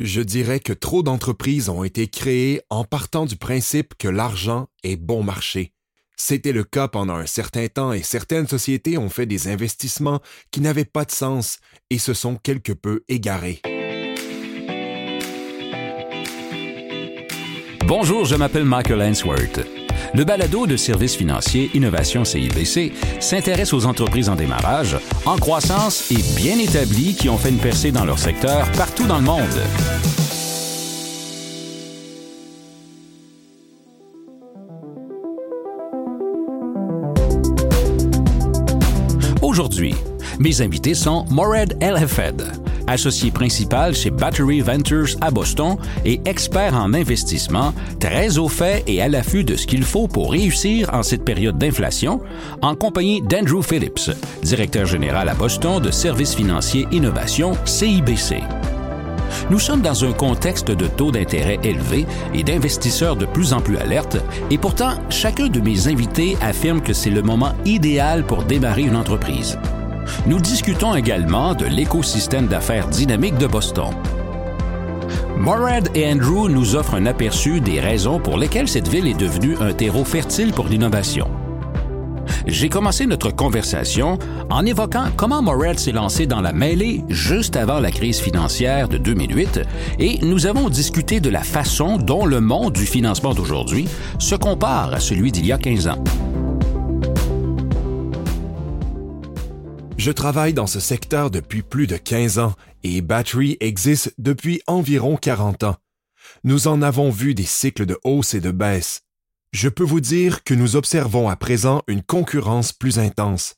Je dirais que trop d'entreprises ont été créées en partant du principe que l'argent est bon marché. C'était le cas pendant un certain temps et certaines sociétés ont fait des investissements qui n'avaient pas de sens et se sont quelque peu égarés. Bonjour, je m'appelle Michael Ainsworth. Le balado de services financiers Innovation CIBC s'intéresse aux entreprises en démarrage, en croissance et bien établies qui ont fait une percée dans leur secteur partout dans le monde. Aujourd'hui, mes invités sont Morad Elhefed, associé principal chez Battery Ventures à Boston et expert en investissement, très au fait et à l'affût de ce qu'il faut pour réussir en cette période d'inflation, en compagnie d'Andrew Phillips, directeur général à Boston de Services financiers innovation CIBC. Nous sommes dans un contexte de taux d'intérêt élevés et d'investisseurs de plus en plus alertes, et pourtant, chacun de mes invités affirme que c'est le moment idéal pour démarrer une entreprise. Nous discutons également de l'écosystème d'affaires dynamique de Boston. Morad et Andrew nous offrent un aperçu des raisons pour lesquelles cette ville est devenue un terreau fertile pour l'innovation. J'ai commencé notre conversation en évoquant comment Morad s'est lancé dans la mêlée juste avant la crise financière de 2008 et nous avons discuté de la façon dont le monde du financement d'aujourd'hui se compare à celui d'il y a 15 ans. Je travaille dans ce secteur depuis plus de 15 ans et Battery existe depuis environ 40 ans. Nous en avons vu des cycles de hausse et de baisse. Je peux vous dire que nous observons à présent une concurrence plus intense.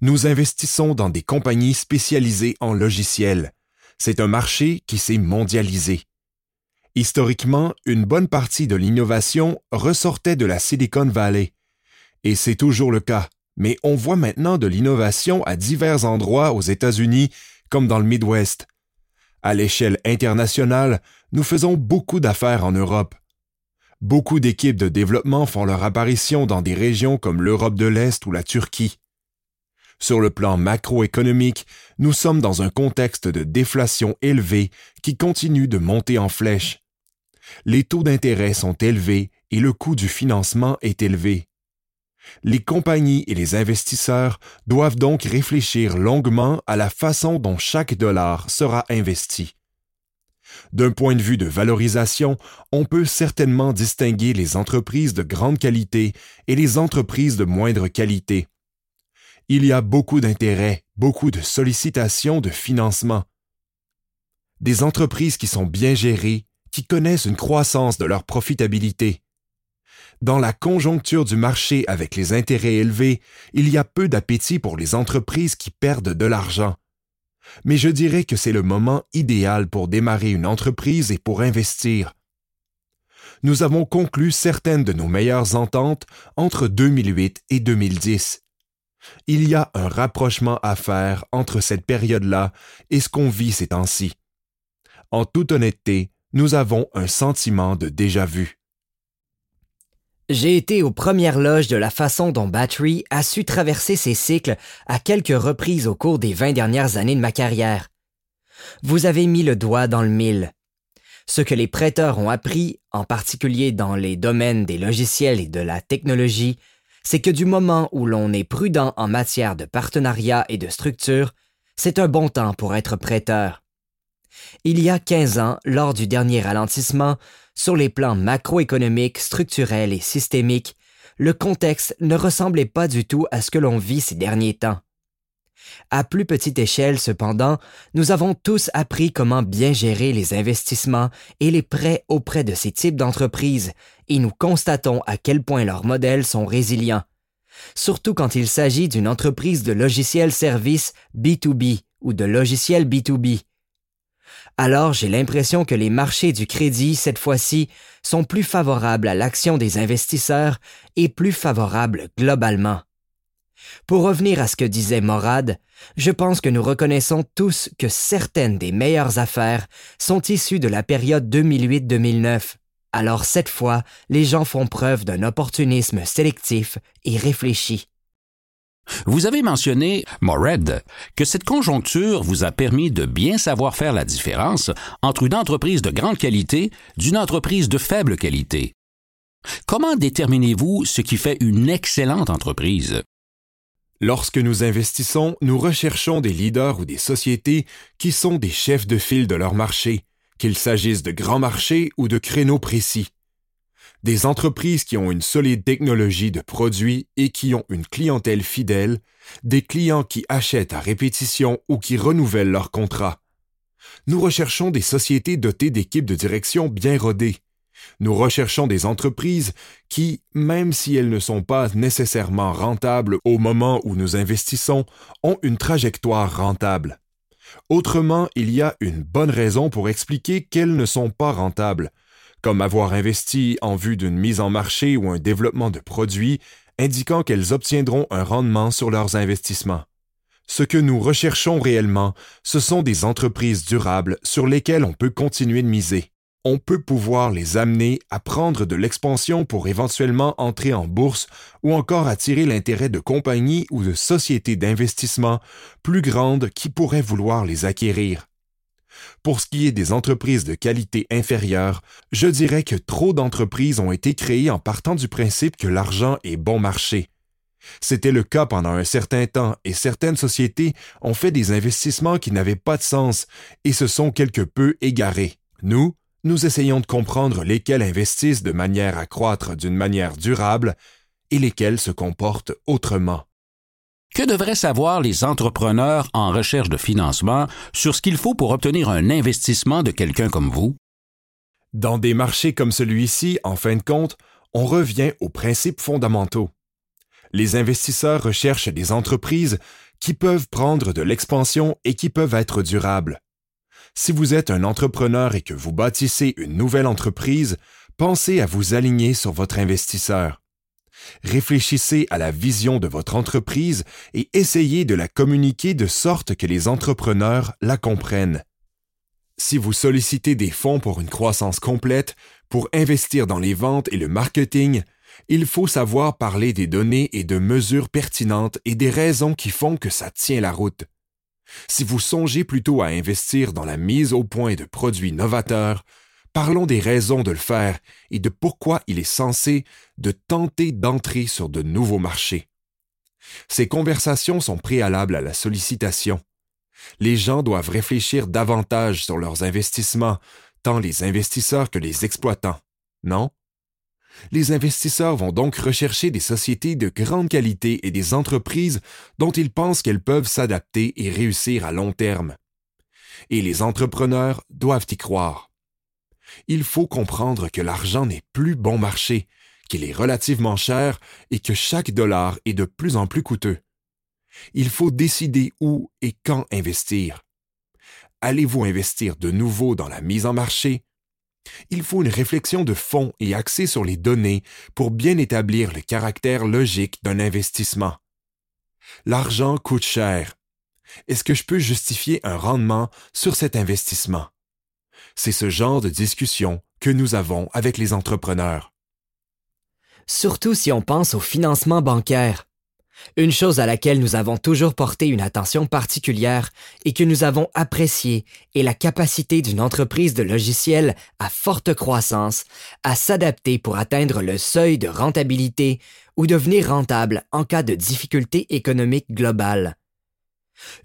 Nous investissons dans des compagnies spécialisées en logiciels. C'est un marché qui s'est mondialisé. Historiquement, une bonne partie de l'innovation ressortait de la Silicon Valley. Et c'est toujours le cas mais on voit maintenant de l'innovation à divers endroits aux États-Unis comme dans le Midwest. À l'échelle internationale, nous faisons beaucoup d'affaires en Europe. Beaucoup d'équipes de développement font leur apparition dans des régions comme l'Europe de l'Est ou la Turquie. Sur le plan macroéconomique, nous sommes dans un contexte de déflation élevée qui continue de monter en flèche. Les taux d'intérêt sont élevés et le coût du financement est élevé. Les compagnies et les investisseurs doivent donc réfléchir longuement à la façon dont chaque dollar sera investi. D'un point de vue de valorisation, on peut certainement distinguer les entreprises de grande qualité et les entreprises de moindre qualité. Il y a beaucoup d'intérêts, beaucoup de sollicitations de financement. Des entreprises qui sont bien gérées, qui connaissent une croissance de leur profitabilité, dans la conjoncture du marché avec les intérêts élevés, il y a peu d'appétit pour les entreprises qui perdent de l'argent. Mais je dirais que c'est le moment idéal pour démarrer une entreprise et pour investir. Nous avons conclu certaines de nos meilleures ententes entre 2008 et 2010. Il y a un rapprochement à faire entre cette période-là et ce qu'on vit ces temps-ci. En toute honnêteté, nous avons un sentiment de déjà-vu. J'ai été aux premières loges de la façon dont Battery a su traverser ses cycles à quelques reprises au cours des 20 dernières années de ma carrière. Vous avez mis le doigt dans le mille. Ce que les prêteurs ont appris, en particulier dans les domaines des logiciels et de la technologie, c'est que du moment où l'on est prudent en matière de partenariat et de structure, c'est un bon temps pour être prêteur. Il y a 15 ans, lors du dernier ralentissement, sur les plans macroéconomiques, structurels et systémiques, le contexte ne ressemblait pas du tout à ce que l'on vit ces derniers temps. À plus petite échelle, cependant, nous avons tous appris comment bien gérer les investissements et les prêts auprès de ces types d'entreprises, et nous constatons à quel point leurs modèles sont résilients, surtout quand il s'agit d'une entreprise de logiciels services B2B ou de logiciels B2B, alors j'ai l'impression que les marchés du crédit, cette fois-ci, sont plus favorables à l'action des investisseurs et plus favorables globalement. Pour revenir à ce que disait Morad, je pense que nous reconnaissons tous que certaines des meilleures affaires sont issues de la période 2008-2009. Alors cette fois, les gens font preuve d'un opportunisme sélectif et réfléchi. Vous avez mentionné, Mored, que cette conjoncture vous a permis de bien savoir faire la différence entre une entreprise de grande qualité d'une entreprise de faible qualité. Comment déterminez-vous ce qui fait une excellente entreprise? Lorsque nous investissons, nous recherchons des leaders ou des sociétés qui sont des chefs de file de leur marché, qu'il s'agisse de grands marchés ou de créneaux précis. Des entreprises qui ont une solide technologie de produits et qui ont une clientèle fidèle, des clients qui achètent à répétition ou qui renouvellent leurs contrats. Nous recherchons des sociétés dotées d'équipes de direction bien rodées, nous recherchons des entreprises qui, même si elles ne sont pas nécessairement rentables au moment où nous investissons, ont une trajectoire rentable. Autrement, il y a une bonne raison pour expliquer qu'elles ne sont pas rentables, comme avoir investi en vue d'une mise en marché ou un développement de produits indiquant qu'elles obtiendront un rendement sur leurs investissements. Ce que nous recherchons réellement, ce sont des entreprises durables sur lesquelles on peut continuer de miser on peut pouvoir les amener à prendre de l'expansion pour éventuellement entrer en bourse ou encore attirer l'intérêt de compagnies ou de sociétés d'investissement plus grandes qui pourraient vouloir les acquérir. Pour ce qui est des entreprises de qualité inférieure, je dirais que trop d'entreprises ont été créées en partant du principe que l'argent est bon marché. C'était le cas pendant un certain temps et certaines sociétés ont fait des investissements qui n'avaient pas de sens et se sont quelque peu égarés. Nous, nous essayons de comprendre lesquels investissent de manière à croître d'une manière durable et lesquels se comportent autrement. Que devraient savoir les entrepreneurs en recherche de financement sur ce qu'il faut pour obtenir un investissement de quelqu'un comme vous? Dans des marchés comme celui-ci, en fin de compte, on revient aux principes fondamentaux. Les investisseurs recherchent des entreprises qui peuvent prendre de l'expansion et qui peuvent être durables. Si vous êtes un entrepreneur et que vous bâtissez une nouvelle entreprise, pensez à vous aligner sur votre investisseur. Réfléchissez à la vision de votre entreprise et essayez de la communiquer de sorte que les entrepreneurs la comprennent. Si vous sollicitez des fonds pour une croissance complète, pour investir dans les ventes et le marketing, il faut savoir parler des données et de mesures pertinentes et des raisons qui font que ça tient la route. Si vous songez plutôt à investir dans la mise au point de produits novateurs, parlons des raisons de le faire et de pourquoi il est censé de tenter d'entrer sur de nouveaux marchés. Ces conversations sont préalables à la sollicitation. Les gens doivent réfléchir davantage sur leurs investissements, tant les investisseurs que les exploitants, non? Les investisseurs vont donc rechercher des sociétés de grande qualité et des entreprises dont ils pensent qu'elles peuvent s'adapter et réussir à long terme. Et les entrepreneurs doivent y croire. Il faut comprendre que l'argent n'est plus bon marché, qu'il est relativement cher et que chaque dollar est de plus en plus coûteux. Il faut décider où et quand investir. Allez-vous investir de nouveau dans la mise en marché, il faut une réflexion de fond et axée sur les données pour bien établir le caractère logique d'un investissement. L'argent coûte cher. Est-ce que je peux justifier un rendement sur cet investissement? C'est ce genre de discussion que nous avons avec les entrepreneurs. Surtout si on pense au financement bancaire. Une chose à laquelle nous avons toujours porté une attention particulière et que nous avons appréciée est la capacité d'une entreprise de logiciels à forte croissance à s'adapter pour atteindre le seuil de rentabilité ou devenir rentable en cas de difficulté économique globale.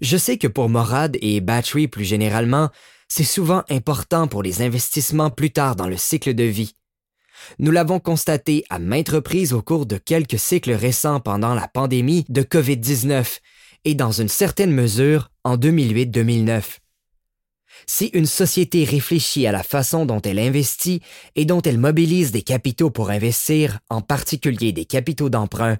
Je sais que pour Morad et Battery plus généralement, c'est souvent important pour les investissements plus tard dans le cycle de vie. Nous l'avons constaté à maintes reprises au cours de quelques cycles récents pendant la pandémie de COVID-19 et dans une certaine mesure en 2008-2009. Si une société réfléchit à la façon dont elle investit et dont elle mobilise des capitaux pour investir, en particulier des capitaux d'emprunt,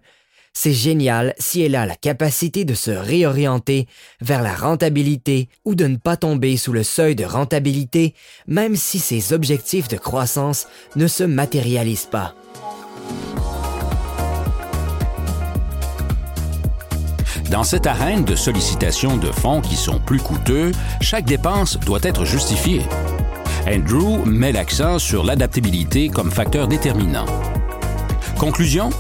c'est génial si elle a la capacité de se réorienter vers la rentabilité ou de ne pas tomber sous le seuil de rentabilité, même si ses objectifs de croissance ne se matérialisent pas. Dans cette arène de sollicitation de fonds qui sont plus coûteux, chaque dépense doit être justifiée. Andrew met l'accent sur l'adaptabilité comme facteur déterminant. Conclusion,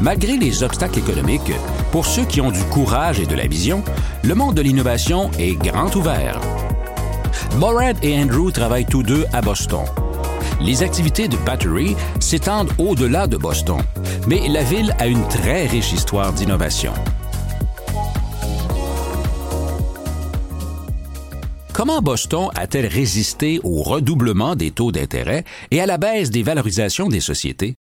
Malgré les obstacles économiques, Pour ceux qui ont du courage et de la vision, le monde de l'innovation est grand ouvert. Morad et Andrew travaillent tous deux à Boston. Les activités de Battery s'étendent au-delà de Boston, mais la ville a une très riche histoire d'innovation. Comment Boston a-t-elle résisté au redoublement des taux d'intérêt et à la baisse des valorisations des sociétés?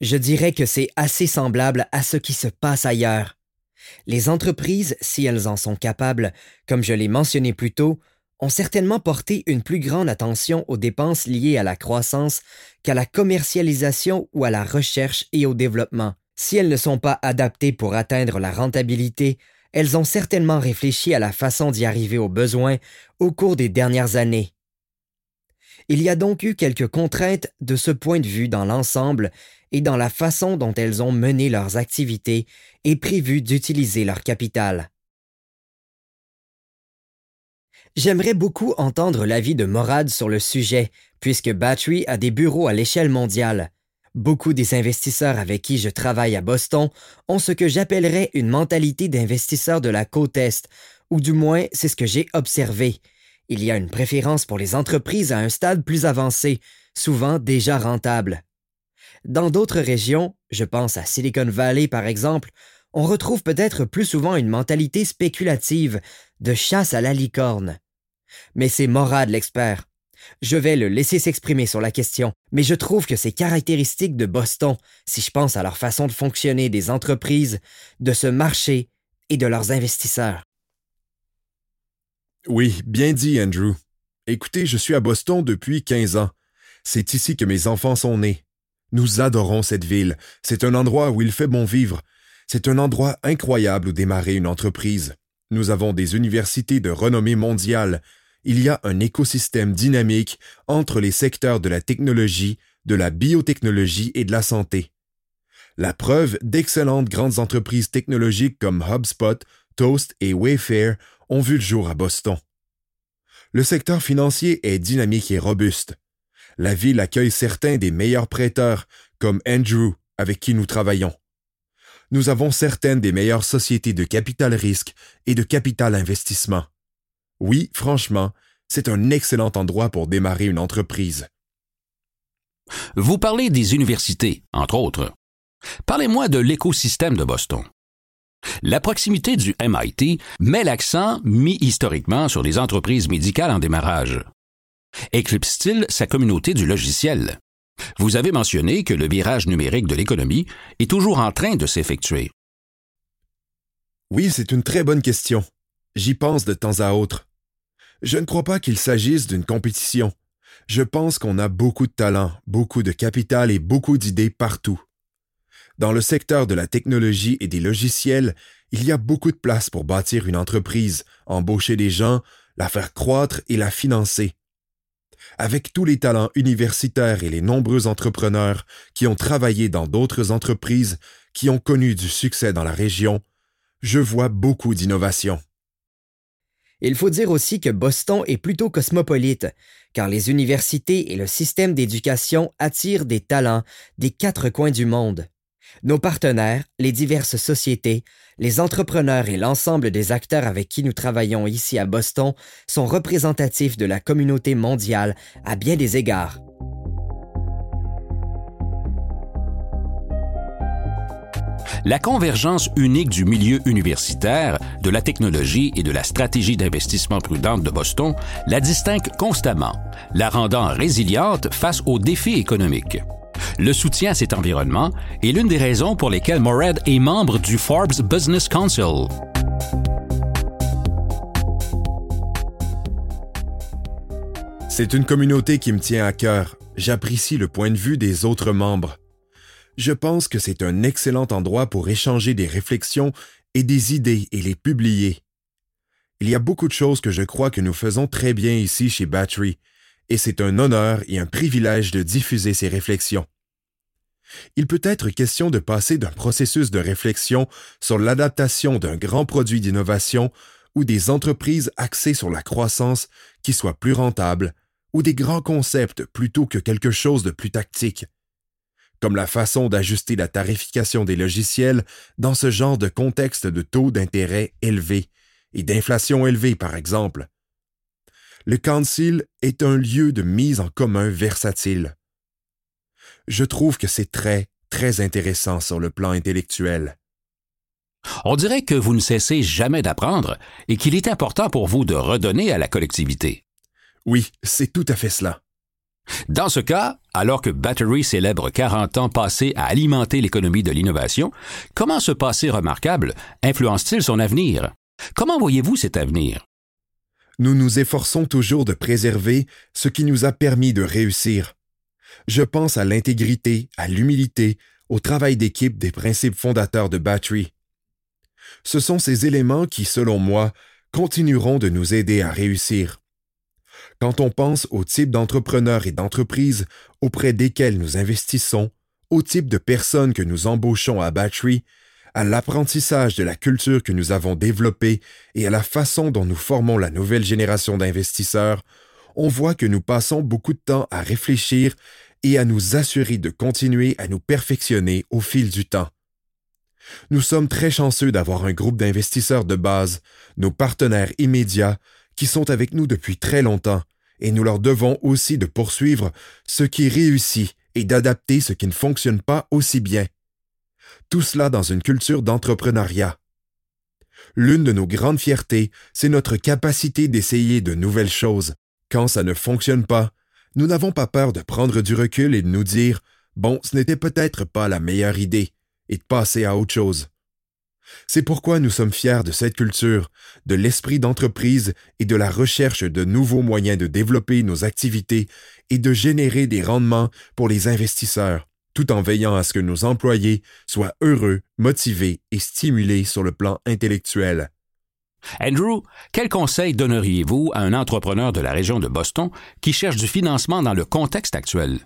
Je dirais que c'est assez semblable à ce qui se passe ailleurs. Les entreprises, si elles en sont capables, comme je l'ai mentionné plus tôt, ont certainement porté une plus grande attention aux dépenses liées à la croissance qu'à la commercialisation ou à la recherche et au développement. Si elles ne sont pas adaptées pour atteindre la rentabilité, elles ont certainement réfléchi à la façon d'y arriver aux besoins au cours des dernières années. Il y a donc eu quelques contraintes de ce point de vue dans l'ensemble et dans la façon dont elles ont mené leurs activités et prévu d'utiliser leur capital. J'aimerais beaucoup entendre l'avis de Morad sur le sujet, puisque Battery a des bureaux à l'échelle mondiale. Beaucoup des investisseurs avec qui je travaille à Boston ont ce que j'appellerais une mentalité d'investisseur de la côte Est, ou du moins c'est ce que j'ai observé. Il y a une préférence pour les entreprises à un stade plus avancé, souvent déjà rentables. Dans d'autres régions, je pense à Silicon Valley par exemple, on retrouve peut-être plus souvent une mentalité spéculative, de chasse à la licorne. Mais c'est Morad l'expert. Je vais le laisser s'exprimer sur la question, mais je trouve que c'est caractéristique de Boston si je pense à leur façon de fonctionner des entreprises, de ce marché et de leurs investisseurs. Oui, bien dit, Andrew. Écoutez, je suis à Boston depuis 15 ans. C'est ici que mes enfants sont nés. Nous adorons cette ville. C'est un endroit où il fait bon vivre. C'est un endroit incroyable où démarrer une entreprise. Nous avons des universités de renommée mondiale, il y a un écosystème dynamique entre les secteurs de la technologie, de la biotechnologie et de la santé. La preuve d'excellentes grandes entreprises technologiques comme HubSpot, Toast et Wayfair ont vu le jour à Boston. Le secteur financier est dynamique et robuste. La ville accueille certains des meilleurs prêteurs, comme Andrew, avec qui nous travaillons. Nous avons certaines des meilleures sociétés de capital risque et de capital investissement. Oui, franchement, c'est un excellent endroit pour démarrer une entreprise. Vous parlez des universités, entre autres. Parlez-moi de l'écosystème de Boston. La proximité du MIT met l'accent mis historiquement sur les entreprises médicales en démarrage. Éclipse-t-il sa communauté du logiciel? Vous avez mentionné que le virage numérique de l'économie est toujours en train de s'effectuer. Oui, c'est une très bonne question. J'y pense de temps à autre. Je ne crois pas qu'il s'agisse d'une compétition. Je pense qu'on a beaucoup de talent, beaucoup de capital et beaucoup d'idées partout. Dans le secteur de la technologie et des logiciels, il y a beaucoup de place pour bâtir une entreprise, embaucher des gens, la faire croître et la financer. Avec tous les talents universitaires et les nombreux entrepreneurs qui ont travaillé dans d'autres entreprises qui ont connu du succès dans la région, je vois beaucoup d'innovation. Il faut dire aussi que Boston est plutôt cosmopolite, car les universités et le système d'éducation attirent des talents des quatre coins du monde. Nos partenaires, les diverses sociétés, les entrepreneurs et l'ensemble des acteurs avec qui nous travaillons ici à Boston sont représentatifs de la communauté mondiale à bien des égards. La convergence unique du milieu universitaire, de la technologie et de la stratégie d'investissement prudente de Boston la distingue constamment, la rendant résiliente face aux défis économiques. Le soutien à cet environnement est l'une des raisons pour lesquelles Morad est membre du Forbes Business Council. C'est une communauté qui me tient à cœur. J'apprécie le point de vue des autres membres. Je pense que c'est un excellent endroit pour échanger des réflexions et des idées et les publier. Il y a beaucoup de choses que je crois que nous faisons très bien ici chez Battery, et c'est un honneur et un privilège de diffuser ces réflexions. Il peut être question de passer d'un processus de réflexion sur l'adaptation d'un grand produit d'innovation ou des entreprises axées sur la croissance qui soient plus rentables, ou des grands concepts plutôt que quelque chose de plus tactique. comme la façon d'ajuster la tarification des logiciels dans ce genre de contexte de taux d'intérêt élevés et d'inflation élevée, par exemple. Le Council est un lieu de mise en commun versatile. Je trouve que c'est très, très intéressant sur le plan intellectuel. On dirait que vous ne cessez jamais d'apprendre et qu'il est important pour vous de redonner à la collectivité. Oui, c'est tout à fait cela. Dans ce cas, alors que Battery célèbre 40 ans passés à alimenter l'économie de l'innovation, comment ce passé remarquable influence-t-il son avenir? Comment voyez-vous cet avenir? Nous nous efforçons toujours de préserver ce qui nous a permis de réussir. Je pense à l'intégrité, à l'humilité, au travail d'équipe des principes fondateurs de Battery. Ce sont ces éléments qui, selon moi, continueront de nous aider à réussir. Quand on pense au type d'entrepreneurs et d'entreprises auprès desquels nous investissons, au type de personnes que nous embauchons à Battery, à l'apprentissage de la culture que nous avons développée et à la façon dont nous formons la nouvelle génération d'investisseurs, on voit que nous passons beaucoup de temps à réfléchir et à nous assurer de continuer à nous perfectionner au fil du temps. Nous sommes très chanceux d'avoir un groupe d'investisseurs de base, nos partenaires immédiats, qui sont avec nous depuis très longtemps, et nous leur devons aussi de poursuivre ce qui réussit et d'adapter ce qui ne fonctionne pas aussi bien. Tout cela dans une culture d'entrepreneuriat. L'une de nos grandes fiertés, c'est notre capacité d'essayer de nouvelles choses. Quand ça ne fonctionne pas, nous n'avons pas peur de prendre du recul et de nous dire Bon, ce n'était peut-être pas la meilleure idée, et de passer à autre chose. C'est pourquoi nous sommes fiers de cette culture, de l'esprit d'entreprise et de la recherche de nouveaux moyens de développer nos activités et de générer des rendements pour les investisseurs, tout en veillant à ce que nos employés soient heureux, motivés et stimulés sur le plan intellectuel. Andrew, quel conseil donneriez-vous à un entrepreneur de la région de Boston qui cherche du financement dans le contexte actuel?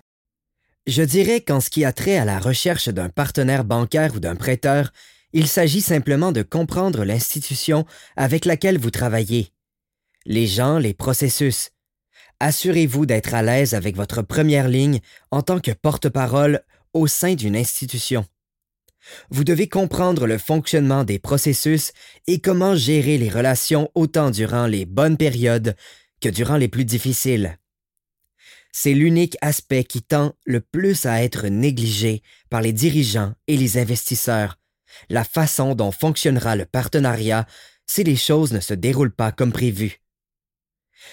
Je dirais qu'en ce qui a trait à la recherche d'un partenaire bancaire ou d'un prêteur, il s'agit simplement de comprendre l'institution avec laquelle vous travaillez. Les gens, les processus. Assurez-vous d'être à l'aise avec votre première ligne en tant que porte-parole au sein d'une institution. Vous devez comprendre le fonctionnement des processus et comment gérer les relations autant durant les bonnes périodes que durant les plus difficiles. C'est l'unique aspect qui tend le plus à être négligé par les dirigeants et les investisseurs la façon dont fonctionnera le partenariat si les choses ne se déroulent pas comme prévu.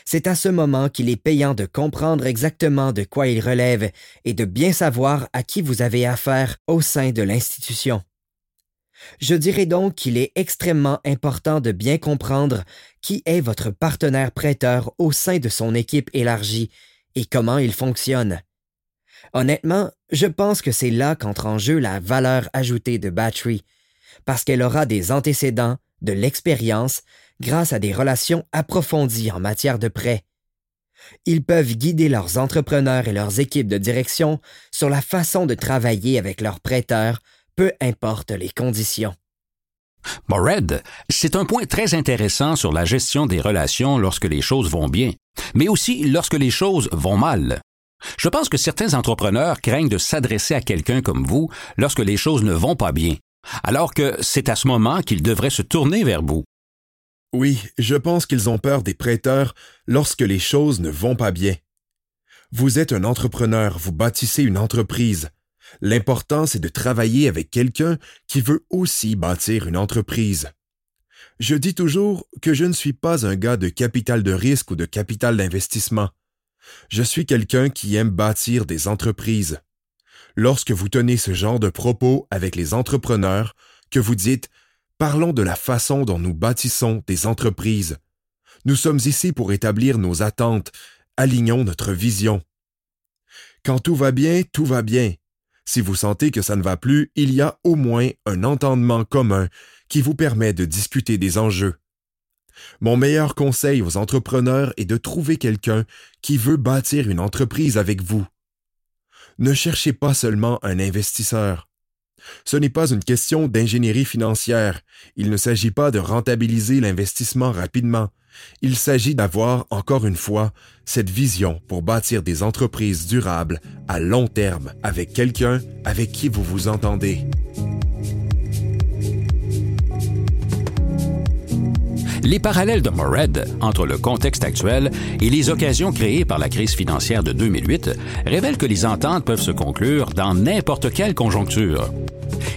C'est à ce moment qu'il est payant de comprendre exactement de quoi il relève et de bien savoir à qui vous avez affaire au sein de l'institution. Je dirais donc qu'il est extrêmement important de bien comprendre qui est votre partenaire prêteur au sein de son équipe élargie et comment il fonctionne. Honnêtement, je pense que c'est là qu'entre en jeu la valeur ajoutée de Battery, parce qu'elle aura des antécédents, de l'expérience, grâce à des relations approfondies en matière de prêt. Ils peuvent guider leurs entrepreneurs et leurs équipes de direction sur la façon de travailler avec leurs prêteurs, peu importe les conditions. Mored, c'est un point très intéressant sur la gestion des relations lorsque les choses vont bien, mais aussi lorsque les choses vont mal. Je pense que certains entrepreneurs craignent de s'adresser à quelqu'un comme vous lorsque les choses ne vont pas bien, alors que c'est à ce moment qu'ils devraient se tourner vers vous. Oui, je pense qu'ils ont peur des prêteurs lorsque les choses ne vont pas bien. Vous êtes un entrepreneur, vous bâtissez une entreprise. L'important, c'est de travailler avec quelqu'un qui veut aussi bâtir une entreprise. Je dis toujours que je ne suis pas un gars de capital de risque ou de capital d'investissement. Je suis quelqu'un qui aime bâtir des entreprises. Lorsque vous tenez ce genre de propos avec les entrepreneurs, que vous dites Parlons de la façon dont nous bâtissons des entreprises. Nous sommes ici pour établir nos attentes, alignons notre vision. Quand tout va bien, tout va bien. Si vous sentez que ça ne va plus, il y a au moins un entendement commun qui vous permet de discuter des enjeux. Mon meilleur conseil aux entrepreneurs est de trouver quelqu'un qui veut bâtir une entreprise avec vous. Ne cherchez pas seulement un investisseur. Ce n'est pas une question d'ingénierie financière. Il ne s'agit pas de rentabiliser l'investissement rapidement. Il s'agit d'avoir, encore une fois, cette vision pour bâtir des entreprises durables à long terme avec quelqu'un avec qui vous vous entendez. Les parallèles de Mored entre le contexte actuel et les occasions créées par la crise financière de 2008 révèlent que les ententes peuvent se conclure dans n'importe quelle conjoncture.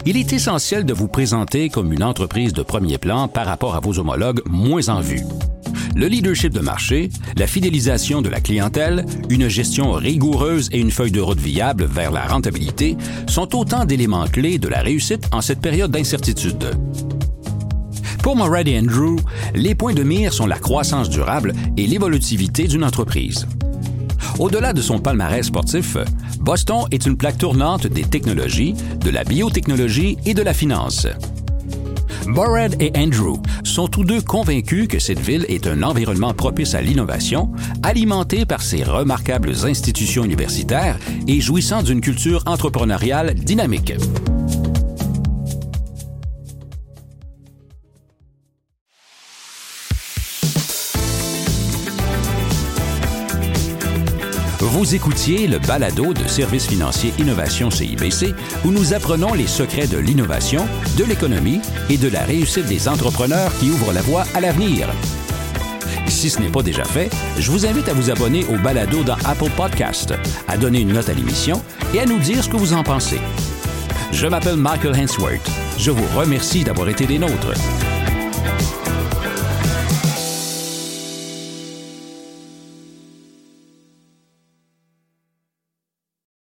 Il est essentiel de vous présenter comme une entreprise de premier plan par rapport à vos homologues moins en vue. Le leadership de marché, la fidélisation de la clientèle, une gestion rigoureuse et une feuille de route viable vers la rentabilité sont autant d'éléments clés de la réussite en cette période d'incertitude. Pour Morad et Andrew, les points de mire sont la croissance durable et l'évolutivité d'une entreprise. Au-delà de son palmarès sportif, Boston est une plaque tournante des technologies, de la biotechnologie et de la finance. Morad et Andrew sont tous deux convaincus que cette ville est un environnement propice à l'innovation, alimenté par ses remarquables institutions universitaires et jouissant d'une culture entrepreneuriale dynamique. Vous écoutiez le balado de Services financiers Innovation CIBC où nous apprenons les secrets de l'innovation, de l'économie et de la réussite des entrepreneurs qui ouvrent la voie à l'avenir. Si ce n'est pas déjà fait, je vous invite à vous abonner au balado dans Apple Podcast, à donner une note à l'émission et à nous dire ce que vous en pensez. Je m'appelle Michael Hensworth. Je vous remercie d'avoir été des nôtres.